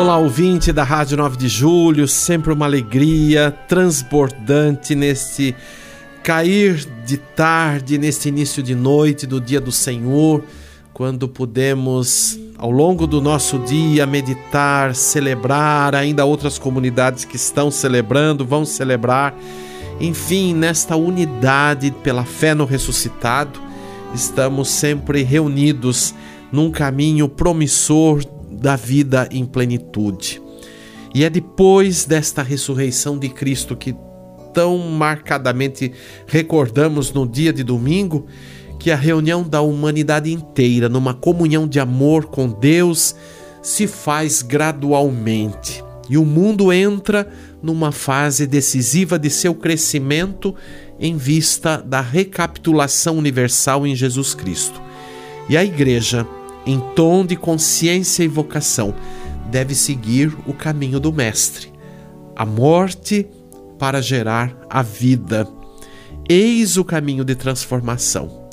Olá, ouvinte da Rádio 9 de Julho, sempre uma alegria transbordante neste cair de tarde, neste início de noite do dia do Senhor, quando podemos, ao longo do nosso dia, meditar, celebrar, ainda outras comunidades que estão celebrando, vão celebrar, enfim, nesta unidade pela fé no ressuscitado, estamos sempre reunidos num caminho promissor da vida em plenitude. E é depois desta ressurreição de Cristo que tão marcadamente recordamos no dia de domingo que a reunião da humanidade inteira numa comunhão de amor com Deus se faz gradualmente e o mundo entra numa fase decisiva de seu crescimento em vista da recapitulação universal em Jesus Cristo. E a igreja em tom de consciência e vocação, deve seguir o caminho do Mestre, a morte para gerar a vida. Eis o caminho de transformação.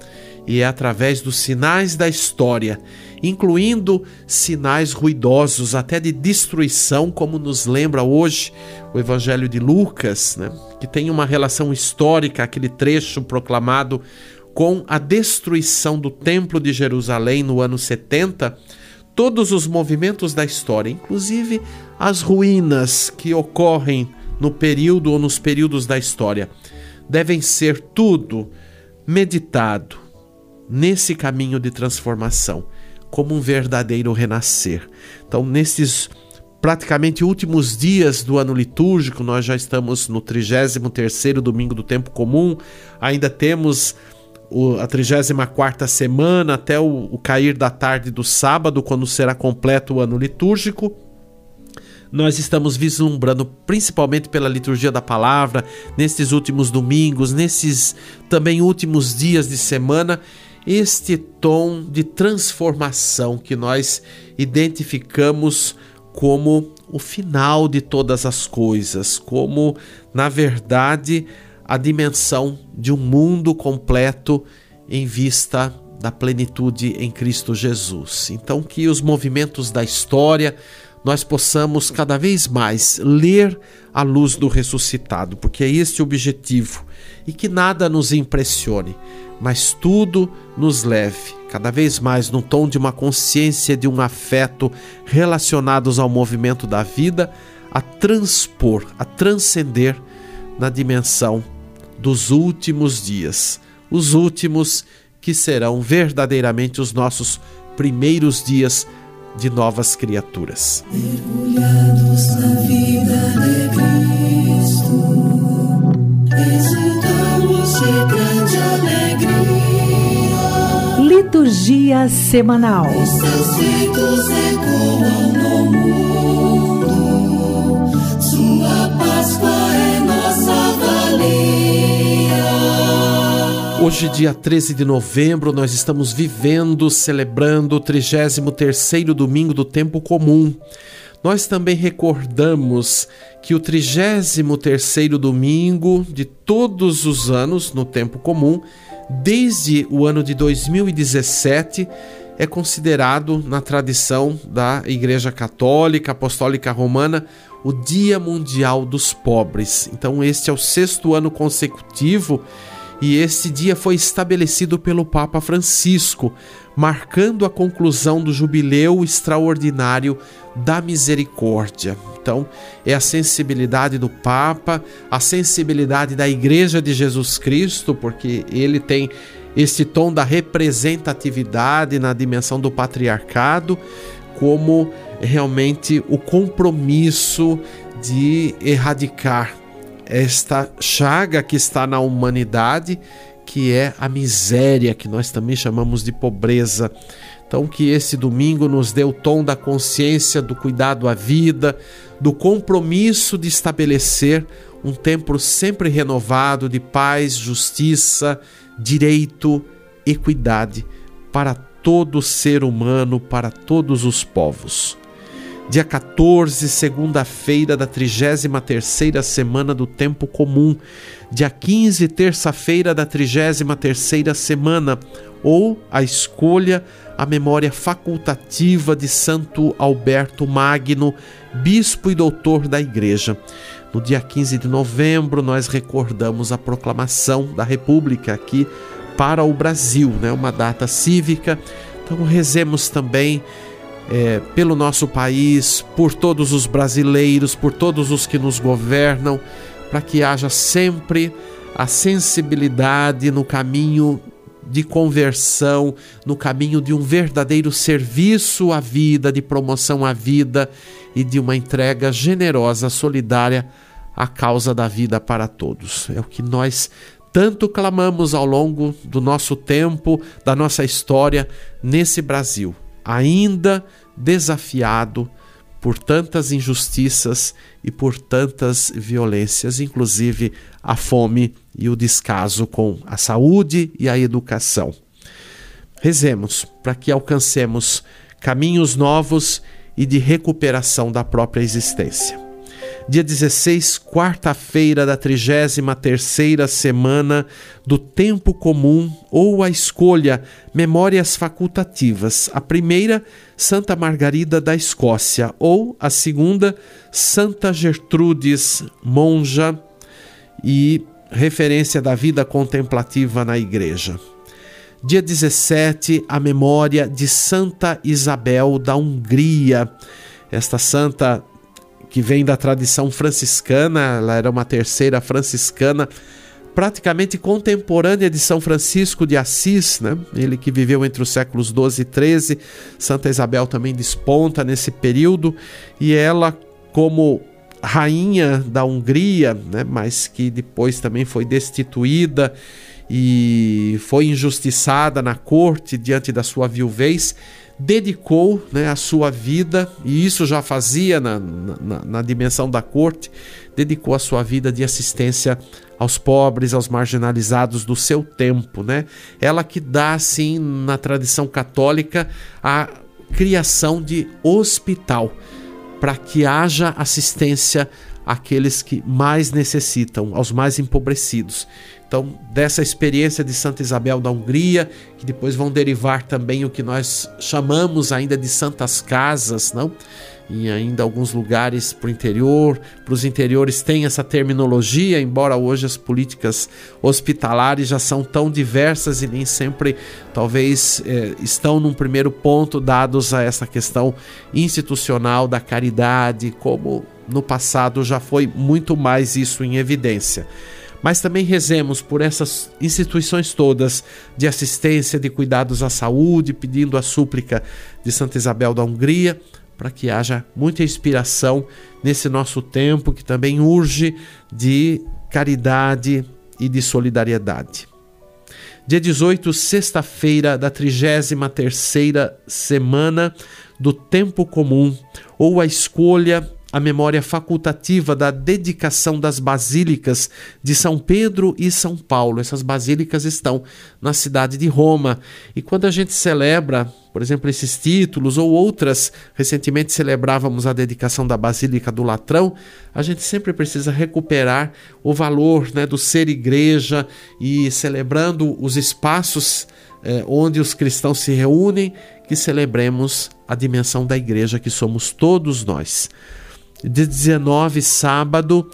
E é através dos sinais da história, incluindo sinais ruidosos até de destruição, como nos lembra hoje o Evangelho de Lucas, né? que tem uma relação histórica, aquele trecho proclamado com a destruição do Templo de Jerusalém no ano 70, todos os movimentos da história, inclusive as ruínas que ocorrem no período ou nos períodos da história, devem ser tudo meditado nesse caminho de transformação, como um verdadeiro renascer. Então, nesses praticamente últimos dias do ano litúrgico, nós já estamos no 33º domingo do tempo comum, ainda temos a 34 semana até o, o cair da tarde do sábado, quando será completo o ano litúrgico. Nós estamos vislumbrando, principalmente pela liturgia da palavra, nesses últimos domingos, nesses também últimos dias de semana, este tom de transformação que nós identificamos como o final de todas as coisas, como, na verdade, a dimensão de um mundo completo em vista da plenitude em Cristo Jesus. Então, que os movimentos da história nós possamos cada vez mais ler a luz do ressuscitado, porque é este o objetivo, e que nada nos impressione, mas tudo nos leve cada vez mais num tom de uma consciência, de um afeto relacionados ao movimento da vida, a transpor, a transcender na dimensão dos últimos dias, os últimos que serão verdadeiramente os nossos primeiros dias de novas criaturas. Mergulhados na vida de Cristo, exultamos de grande alegria. Liturgia semanal. Os seus feitos ecoam no mundo, Hoje, dia 13 de novembro, nós estamos vivendo, celebrando o 33º domingo do tempo comum. Nós também recordamos que o 33º domingo de todos os anos no tempo comum, desde o ano de 2017, é considerado na tradição da Igreja Católica Apostólica Romana o Dia Mundial dos Pobres. Então, este é o sexto ano consecutivo e esse dia foi estabelecido pelo Papa Francisco, marcando a conclusão do jubileu extraordinário da misericórdia. Então, é a sensibilidade do Papa, a sensibilidade da Igreja de Jesus Cristo, porque ele tem esse tom da representatividade na dimensão do patriarcado, como realmente o compromisso de erradicar esta chaga que está na humanidade, que é a miséria, que nós também chamamos de pobreza. Então, que esse domingo nos dê o tom da consciência, do cuidado à vida, do compromisso de estabelecer um tempo sempre renovado de paz, justiça, direito, equidade para todo ser humano, para todos os povos. Dia 14, segunda-feira da 33ª semana do tempo comum. Dia 15, terça-feira da 33ª semana, ou a escolha a memória facultativa de Santo Alberto Magno, bispo e doutor da Igreja. No dia 15 de novembro, nós recordamos a proclamação da República aqui para o Brasil, né? uma data cívica. Então, rezemos também é, pelo nosso país, por todos os brasileiros, por todos os que nos governam, para que haja sempre a sensibilidade no caminho de conversão, no caminho de um verdadeiro serviço à vida, de promoção à vida e de uma entrega generosa, solidária à causa da vida para todos. É o que nós tanto clamamos ao longo do nosso tempo, da nossa história nesse Brasil, ainda desafiado por tantas injustiças e por tantas violências, inclusive a fome e o descaso com a saúde e a educação. Rezemos para que alcancemos caminhos novos e de recuperação da própria existência. Dia 16, quarta-feira da 33ª semana do tempo comum ou a escolha Memórias facultativas. A primeira, Santa Margarida da Escócia, ou a segunda, Santa Gertrudes, monja e referência da vida contemplativa na igreja. Dia 17, a memória de Santa Isabel da Hungria. Esta santa que vem da tradição franciscana, ela era uma terceira franciscana, praticamente contemporânea de São Francisco de Assis, né? ele que viveu entre os séculos 12 e 13. Santa Isabel também desponta nesse período e ela, como rainha da Hungria, né, mas que depois também foi destituída e foi injustiçada na corte diante da sua viuvez, dedicou né, a sua vida, e isso já fazia na, na, na, dimensão da corte, dedicou a sua vida de assistência aos pobres, aos marginalizados do seu tempo. Né? Ela que dá, assim, na tradição católica, a criação de hospital para que haja assistência àqueles que mais necessitam, aos mais empobrecidos. Então, dessa experiência de Santa Isabel da Hungria, que depois vão derivar também o que nós chamamos ainda de santas casas, não? E ainda alguns lugares para o interior, para os interiores tem essa terminologia, embora hoje as políticas hospitalares já são tão diversas e nem sempre, talvez, eh, estão num primeiro ponto dados a essa questão institucional da caridade, como no passado já foi muito mais isso em evidência mas também rezemos por essas instituições todas de assistência, de cuidados à saúde, pedindo a súplica de Santa Isabel da Hungria, para que haja muita inspiração nesse nosso tempo que também urge de caridade e de solidariedade. Dia 18, sexta-feira da 33ª semana do tempo comum, ou a escolha a memória facultativa da dedicação das basílicas de São Pedro e São Paulo. Essas basílicas estão na cidade de Roma. E quando a gente celebra, por exemplo, esses títulos ou outras, recentemente celebrávamos a dedicação da Basílica do Latrão, a gente sempre precisa recuperar o valor né, do ser igreja e celebrando os espaços eh, onde os cristãos se reúnem, que celebremos a dimensão da igreja que somos todos nós de 19, sábado,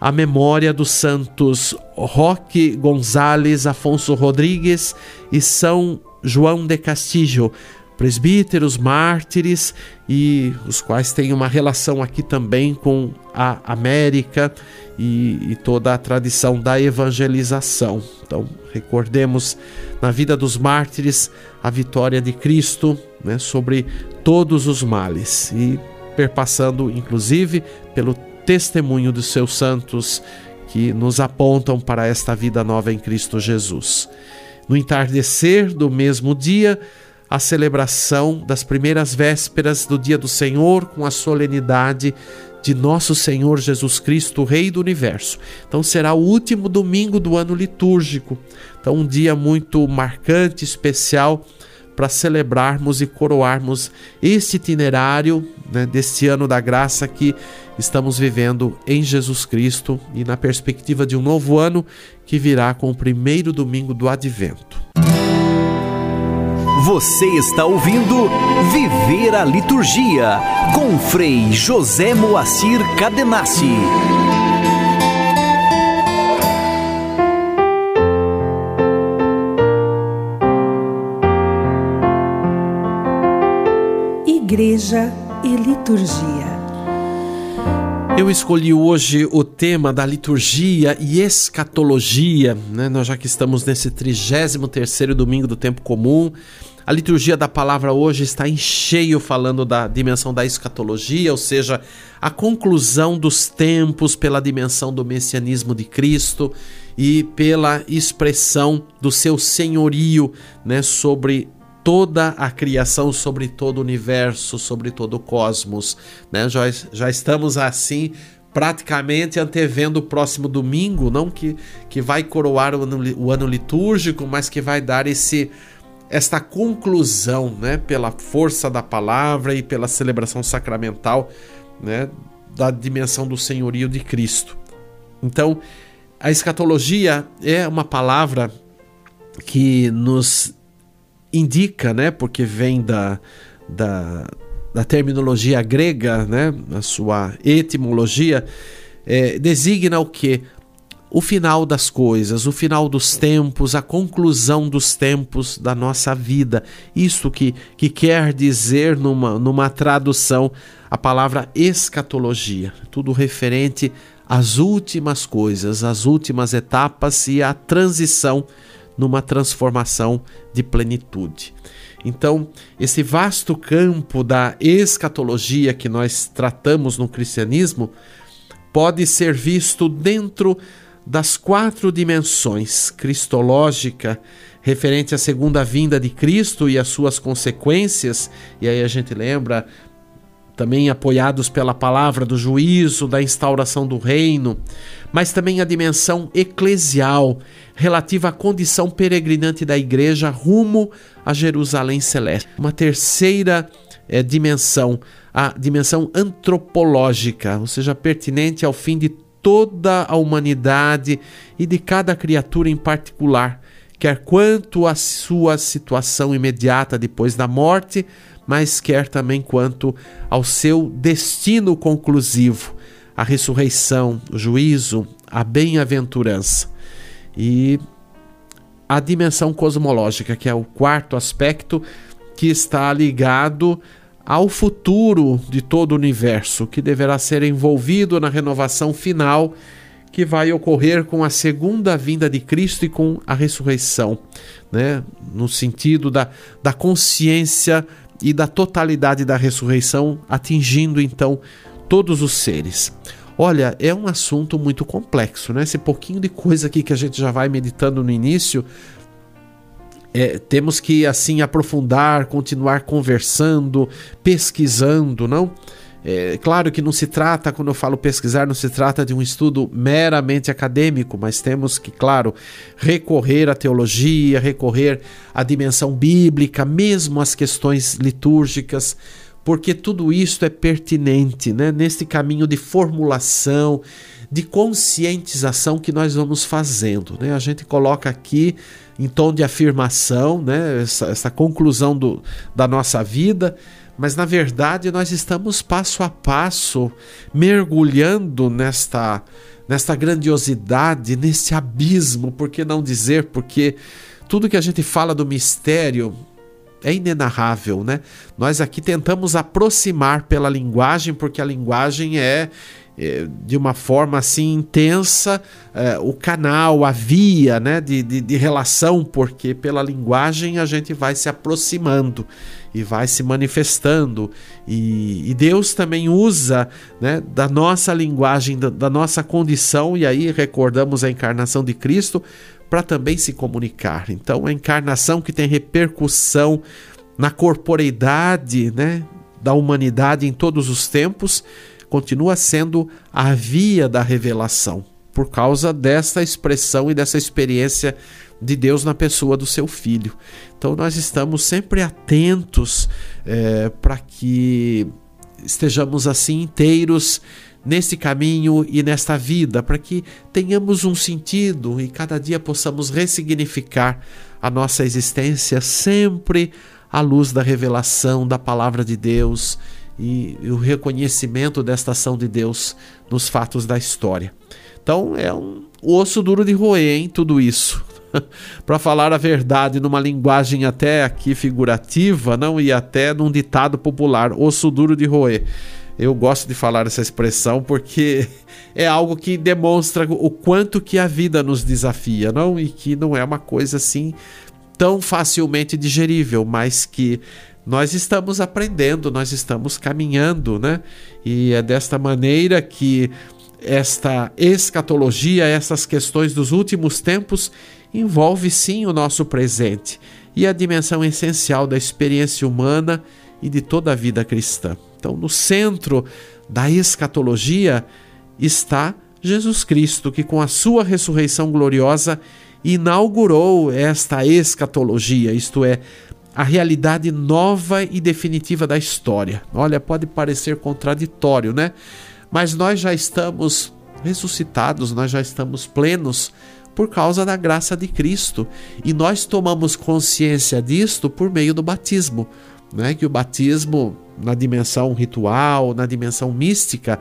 a memória dos santos Roque Gonzales, Afonso Rodrigues e São João de Castillo, presbíteros, mártires e os quais têm uma relação aqui também com a América e, e, toda a tradição da evangelização. Então, recordemos na vida dos mártires a vitória de Cristo né, sobre todos os males e perpassando inclusive pelo testemunho dos seus santos que nos apontam para esta vida nova em Cristo Jesus. No entardecer do mesmo dia, a celebração das primeiras vésperas do dia do Senhor com a solenidade de nosso Senhor Jesus Cristo, Rei do Universo. Então será o último domingo do ano litúrgico. Então um dia muito marcante, especial para celebrarmos e coroarmos este itinerário né, deste ano da graça que estamos vivendo em Jesus Cristo e na perspectiva de um novo ano que virá com o primeiro domingo do Advento. Você está ouvindo Viver a Liturgia com Frei José Moacir Cadenassi. Igreja e Liturgia. Eu escolhi hoje o tema da liturgia e escatologia, né? Nós já que estamos nesse 33º domingo do tempo comum, a liturgia da palavra hoje está em cheio falando da dimensão da escatologia, ou seja, a conclusão dos tempos pela dimensão do messianismo de Cristo e pela expressão do seu senhorio, né, sobre toda a criação, sobre todo o universo, sobre todo o cosmos. Né? Já, já estamos assim praticamente antevendo o próximo domingo, não que, que vai coroar o ano, o ano litúrgico, mas que vai dar esse esta conclusão, né, pela força da palavra e pela celebração sacramental, né, da dimensão do senhorio de Cristo. Então, a escatologia é uma palavra que nos indica, né, porque vem da, da, da terminologia grega, né, a sua etimologia, é, designa o que? O final das coisas, o final dos tempos, a conclusão dos tempos da nossa vida. Isso que, que quer dizer numa, numa tradução a palavra escatologia, tudo referente às últimas coisas, às últimas etapas e à transição numa transformação de plenitude. Então, esse vasto campo da escatologia que nós tratamos no cristianismo pode ser visto dentro das quatro dimensões cristológica, referente à segunda vinda de Cristo e as suas consequências, e aí a gente lembra também apoiados pela palavra do juízo, da instauração do reino, mas também a dimensão eclesial, relativa à condição peregrinante da igreja rumo a Jerusalém Celeste. Uma terceira é, dimensão, a dimensão antropológica, ou seja, pertinente ao fim de toda a humanidade e de cada criatura em particular, quer quanto à sua situação imediata depois da morte, mas quer também quanto ao seu destino conclusivo, a ressurreição, o juízo, a bem-aventurança. E a dimensão cosmológica, que é o quarto aspecto que está ligado ao futuro de todo o universo, que deverá ser envolvido na renovação final que vai ocorrer com a segunda vinda de Cristo e com a ressurreição, né? no sentido da, da consciência e da totalidade da ressurreição, atingindo então todos os seres. Olha, é um assunto muito complexo, né? Esse pouquinho de coisa aqui que a gente já vai meditando no início, é, temos que assim aprofundar, continuar conversando, pesquisando, não? É claro que não se trata, quando eu falo pesquisar, não se trata de um estudo meramente acadêmico, mas temos que, claro, recorrer à teologia, recorrer à dimensão bíblica, mesmo às questões litúrgicas, porque tudo isso é pertinente né? nesse caminho de formulação, de conscientização que nós vamos fazendo. Né? A gente coloca aqui em tom de afirmação né? essa, essa conclusão do, da nossa vida mas na verdade nós estamos passo a passo mergulhando nesta nesta grandiosidade, nesse abismo, por que não dizer? Porque tudo que a gente fala do mistério é inenarrável, né? Nós aqui tentamos aproximar pela linguagem, porque a linguagem é, é de uma forma assim intensa é, o canal, a via né, de, de, de relação, porque pela linguagem a gente vai se aproximando e vai se manifestando. E, e Deus também usa né, da nossa linguagem, da, da nossa condição, e aí recordamos a encarnação de Cristo para também se comunicar. Então, a encarnação que tem repercussão na corporeidade né, da humanidade em todos os tempos, continua sendo a via da revelação, por causa dessa expressão e dessa experiência de Deus na pessoa do seu filho. Então nós estamos sempre atentos é, para que estejamos assim inteiros nesse caminho e nesta vida, para que tenhamos um sentido e cada dia possamos ressignificar a nossa existência sempre à luz da revelação da palavra de Deus e o reconhecimento desta ação de Deus nos fatos da história. Então é um osso duro de roer, hein, tudo isso. para falar a verdade numa linguagem até aqui figurativa, não e até num ditado popular, osso duro de roer. Eu gosto de falar essa expressão porque é algo que demonstra o quanto que a vida nos desafia, não? E que não é uma coisa assim tão facilmente digerível, mas que nós estamos aprendendo, nós estamos caminhando, né? E é desta maneira que esta escatologia, essas questões dos últimos tempos, envolve sim o nosso presente e a dimensão essencial da experiência humana e de toda a vida cristã. Então, no centro da escatologia está Jesus Cristo, que com a sua ressurreição gloriosa inaugurou esta escatologia, isto é, a realidade nova e definitiva da história. Olha, pode parecer contraditório, né? Mas nós já estamos ressuscitados, nós já estamos plenos por causa da graça de Cristo. E nós tomamos consciência disto por meio do batismo, né? Que o batismo na dimensão ritual, na dimensão mística,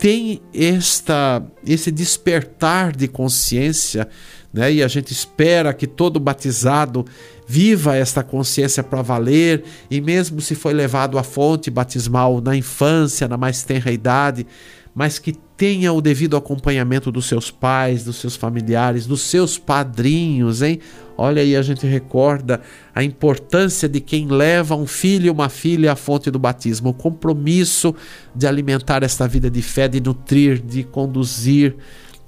tem esta esse despertar de consciência, né? E a gente espera que todo batizado viva esta consciência para valer, e mesmo se foi levado à fonte batismal na infância, na mais tenra idade, mas que tenha o devido acompanhamento dos seus pais, dos seus familiares, dos seus padrinhos, hein? Olha aí, a gente recorda a importância de quem leva um filho e uma filha à fonte do batismo, o compromisso de alimentar esta vida de fé, de nutrir, de conduzir.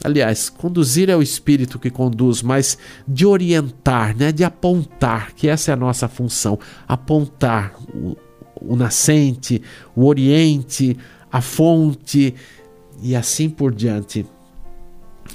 Aliás, conduzir é o espírito que conduz, mas de orientar, né? de apontar, que essa é a nossa função: apontar o, o nascente, o oriente, a fonte e assim por diante.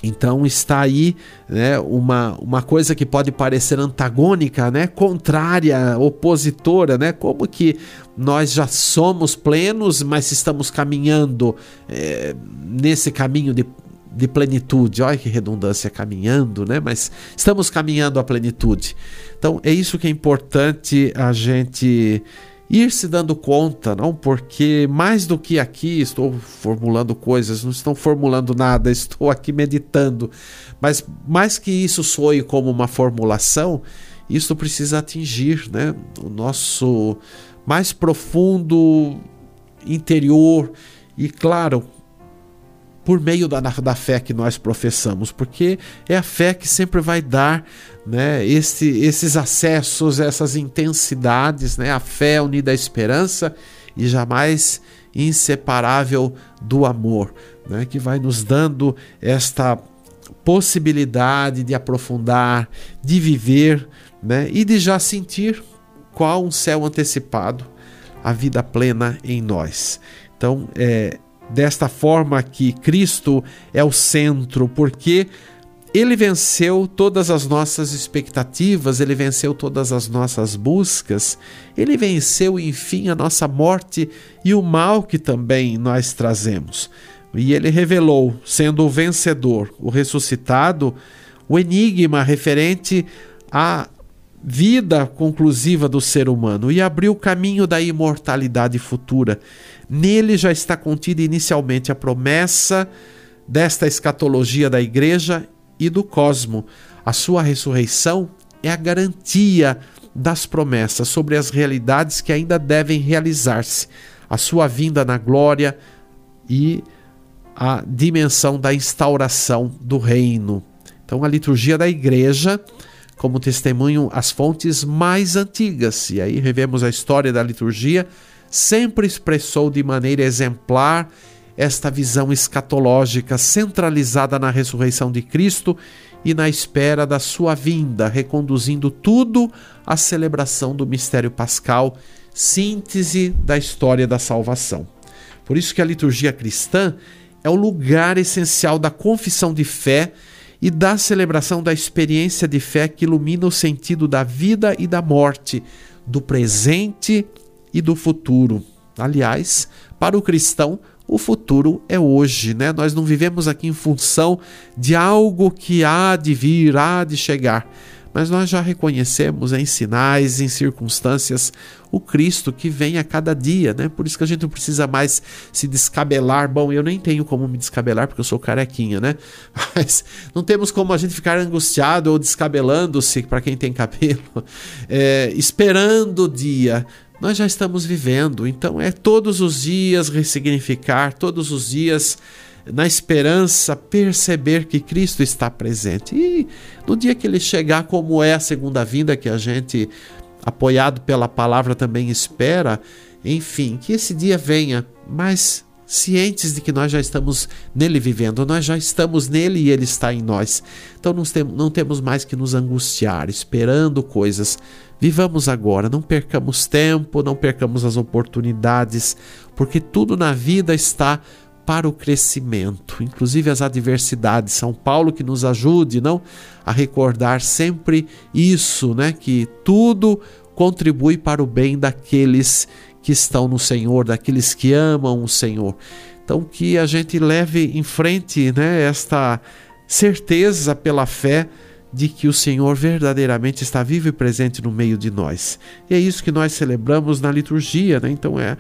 Então está aí né, uma, uma coisa que pode parecer antagônica, né, contrária, opositora, né, como que nós já somos plenos, mas estamos caminhando é, nesse caminho de, de plenitude. Olha que redundância, caminhando, né? Mas estamos caminhando à plenitude. Então é isso que é importante a gente ir se dando conta, não porque mais do que aqui estou formulando coisas, não estou formulando nada, estou aqui meditando, mas mais que isso soe como uma formulação, isso precisa atingir, né, o nosso mais profundo interior. E claro, por meio da, da fé que nós professamos, porque é a fé que sempre vai dar né, esse, esses acessos, essas intensidades, né, a fé unida à esperança e jamais inseparável do amor, né, que vai nos dando esta possibilidade de aprofundar, de viver né, e de já sentir qual um céu antecipado, a vida plena em nós. Então, é, desta forma que Cristo é o centro, porque ele venceu todas as nossas expectativas, ele venceu todas as nossas buscas, ele venceu, enfim, a nossa morte e o mal que também nós trazemos. E ele revelou, sendo o vencedor, o ressuscitado, o enigma referente à vida conclusiva do ser humano e abriu o caminho da imortalidade futura. Nele já está contida inicialmente a promessa desta escatologia da igreja e do cosmo. A sua ressurreição é a garantia das promessas sobre as realidades que ainda devem realizar-se, a sua vinda na glória e a dimensão da instauração do reino. Então, a liturgia da igreja, como testemunho as fontes mais antigas, e aí revemos a história da liturgia sempre expressou de maneira exemplar esta visão escatológica centralizada na ressurreição de Cristo e na espera da sua vinda, reconduzindo tudo à celebração do mistério pascal, síntese da história da salvação. Por isso que a liturgia cristã é o lugar essencial da confissão de fé e da celebração da experiência de fé que ilumina o sentido da vida e da morte, do presente e do futuro. Aliás, para o cristão, o futuro é hoje, né? Nós não vivemos aqui em função de algo que há de vir, há de chegar, mas nós já reconhecemos em sinais, em circunstâncias, o Cristo que vem a cada dia, né? Por isso que a gente não precisa mais se descabelar. Bom, eu nem tenho como me descabelar porque eu sou carequinha, né? Mas não temos como a gente ficar angustiado ou descabelando-se para quem tem cabelo, é, esperando o dia nós já estamos vivendo. Então é todos os dias ressignificar, todos os dias na esperança perceber que Cristo está presente. E no dia que ele chegar, como é a segunda vinda que a gente apoiado pela palavra também espera, enfim, que esse dia venha, mas cientes de que nós já estamos nele vivendo, nós já estamos nele e ele está em nós. Então não temos mais que nos angustiar, esperando coisas. Vivamos agora, não percamos tempo, não percamos as oportunidades, porque tudo na vida está para o crescimento, inclusive as adversidades. São Paulo que nos ajude, não, a recordar sempre isso, né, que tudo contribui para o bem daqueles que estão no Senhor, daqueles que amam o Senhor. Então que a gente leve em frente, né, esta certeza pela fé de que o Senhor verdadeiramente está vivo e presente no meio de nós. E é isso que nós celebramos na liturgia, né? Então é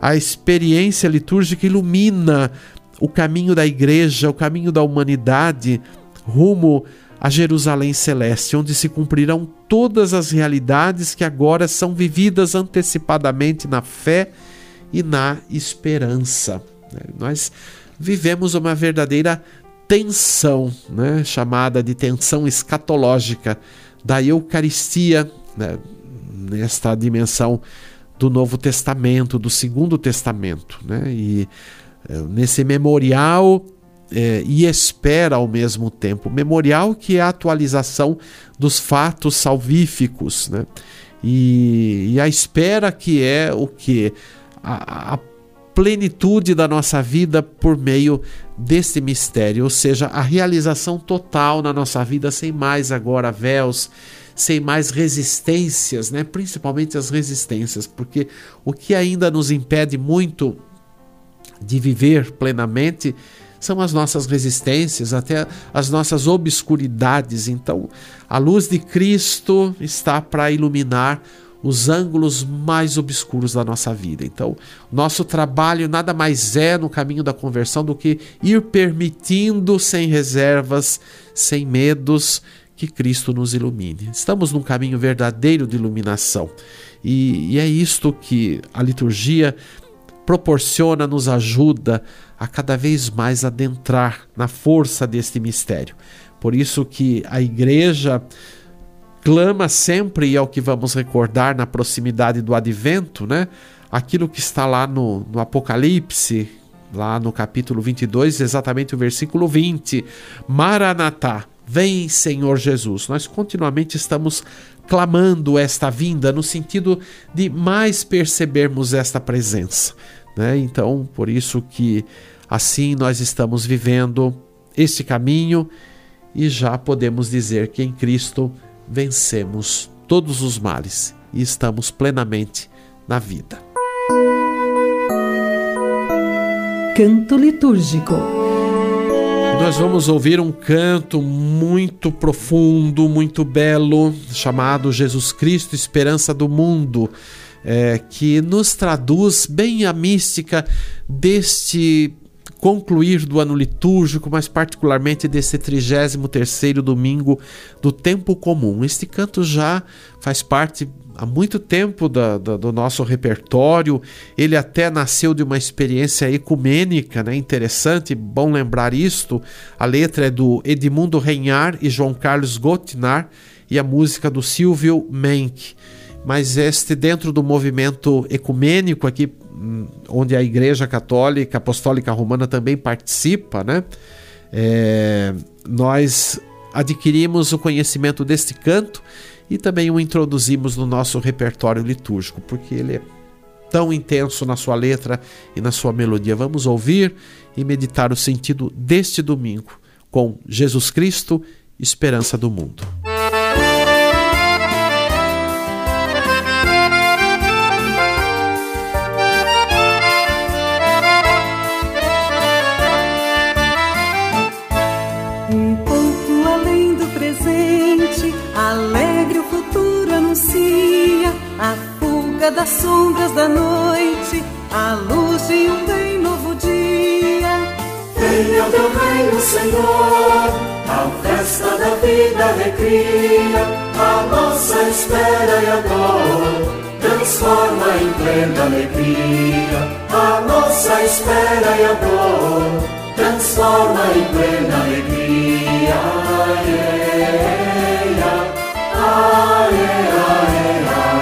a experiência litúrgica ilumina o caminho da igreja, o caminho da humanidade rumo a Jerusalém Celeste, onde se cumprirão todas as realidades que agora são vividas antecipadamente na fé e na esperança. Né? Nós vivemos uma verdadeira tensão, né? chamada de tensão escatológica da Eucaristia, né? nesta dimensão do Novo Testamento, do Segundo Testamento. Né? E eh, nesse memorial é, e espera ao mesmo tempo. Memorial que é a atualização dos fatos salvíficos, né? E, e a espera que é o que? A, a plenitude da nossa vida por meio desse mistério, ou seja, a realização total na nossa vida, sem mais agora véus, sem mais resistências, né? principalmente as resistências, porque o que ainda nos impede muito de viver plenamente são as nossas resistências, até as nossas obscuridades. Então, a luz de Cristo está para iluminar os ângulos mais obscuros da nossa vida. Então, nosso trabalho nada mais é no caminho da conversão do que ir permitindo, sem reservas, sem medos, que Cristo nos ilumine. Estamos num caminho verdadeiro de iluminação. E, e é isto que a liturgia proporciona, nos ajuda a cada vez mais adentrar na força deste mistério. Por isso que a igreja clama sempre, e é o que vamos recordar na proximidade do advento, né? Aquilo que está lá no, no Apocalipse, lá no capítulo 22, exatamente o versículo 20. Maranatá, vem Senhor Jesus. Nós continuamente estamos clamando esta vinda no sentido de mais percebermos esta presença. Né? Então, por isso que assim nós estamos vivendo este caminho e já podemos dizer que em Cristo vencemos todos os males e estamos plenamente na vida. Canto litúrgico. Nós vamos ouvir um canto muito profundo, muito belo, chamado Jesus Cristo, Esperança do Mundo é, que nos traduz bem a mística deste concluir do ano litúrgico, mas particularmente desse 33º domingo do tempo comum. Este canto já faz parte há muito tempo da, da, do nosso repertório. Ele até nasceu de uma experiência ecumênica, né? interessante, bom lembrar isto. A letra é do Edmundo Reinhar e João Carlos Gottinar e a música do Silvio Menck mas este dentro do movimento ecumênico aqui, onde a Igreja Católica Apostólica Romana também participa, né? É, nós adquirimos o conhecimento deste canto e também o introduzimos no nosso repertório litúrgico, porque ele é tão intenso na sua letra e na sua melodia. Vamos ouvir e meditar o sentido deste domingo com Jesus Cristo, esperança do mundo. Da noite, a luz de um bem novo dia. Venha o teu reino, Senhor, a festa da vida recria, a nossa espera e a dor. Transforma em plena alegria a nossa espera e a dor. Transforma em plena alegria. Aê, aê, aê, de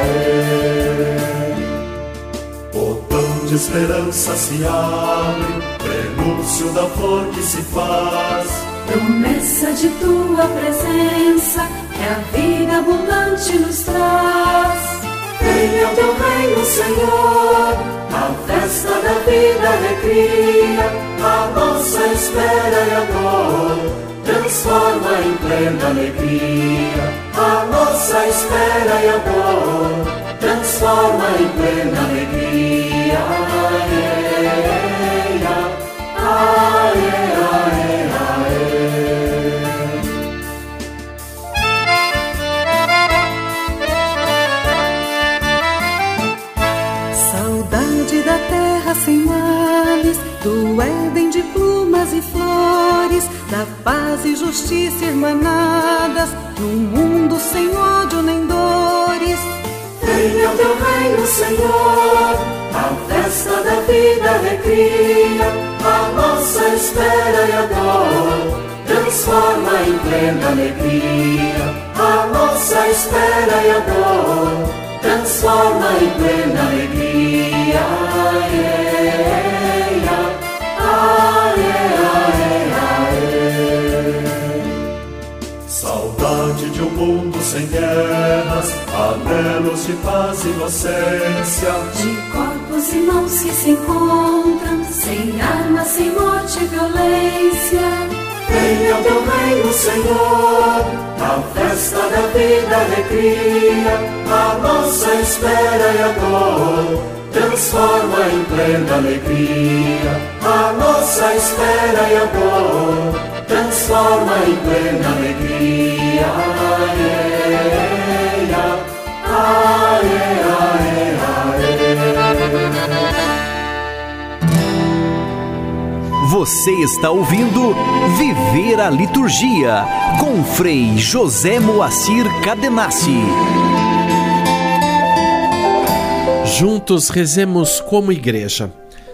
esperança se abre, prenúncio da flor que se faz. Promessa de tua presença, que a vida abundante nos traz. Venha o teu reino, Senhor, a festa da vida recria, a nossa espera e a dor. Transforma em plena alegria a nossa espera e a dor transforma em plena alegria. Do Éden de plumas e flores, da paz e justiça irmanadas, vida recria, a nossa espera e a dor. Transforma em plena alegria, a nossa espera e a dor. Transforma em plena alegria. Aê, aê, aê, de um mundo sem guerras anelos de paz e inocência, de corpos e mãos que se encontram, sem armas, sem morte e violência. Venha o teu reino, Senhor, a festa da vida recria, a nossa espera e a dor. Transforma em plena alegria a nossa espera e a dor. Transforma em plena alegria. Você está ouvindo Viver a Liturgia com Frei José Moacir Cadenassi. Juntos rezemos como igreja.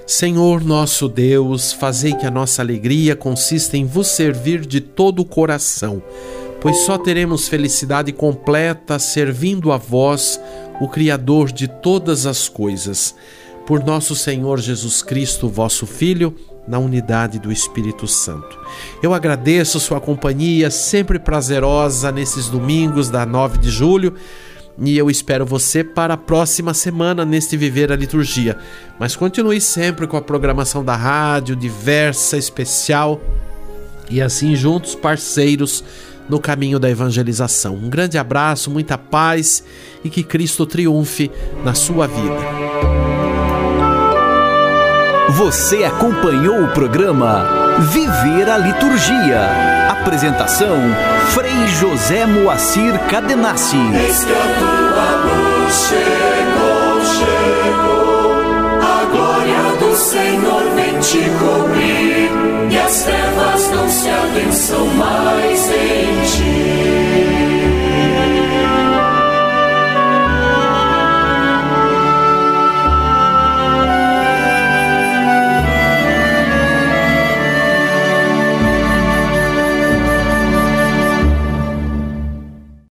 Senhor nosso Deus, fazei que a nossa alegria consista em vos servir de todo o coração pois só teremos felicidade completa servindo a vós, o Criador de todas as coisas. Por nosso Senhor Jesus Cristo, vosso Filho, na unidade do Espírito Santo. Eu agradeço sua companhia sempre prazerosa nesses domingos da 9 de julho. E eu espero você para a próxima semana neste Viver a Liturgia. Mas continue sempre com a programação da rádio, diversa, especial. E assim juntos, parceiros no caminho da evangelização. Um grande abraço, muita paz e que Cristo triunfe na sua vida. Você acompanhou o programa Viver a Liturgia. Apresentação: Frei José Moacir Cadenassi. Eis que a tua luz chegou, chegou. A glória do Senhor vem te cobrir. E as trevas não se adensam mais em ti.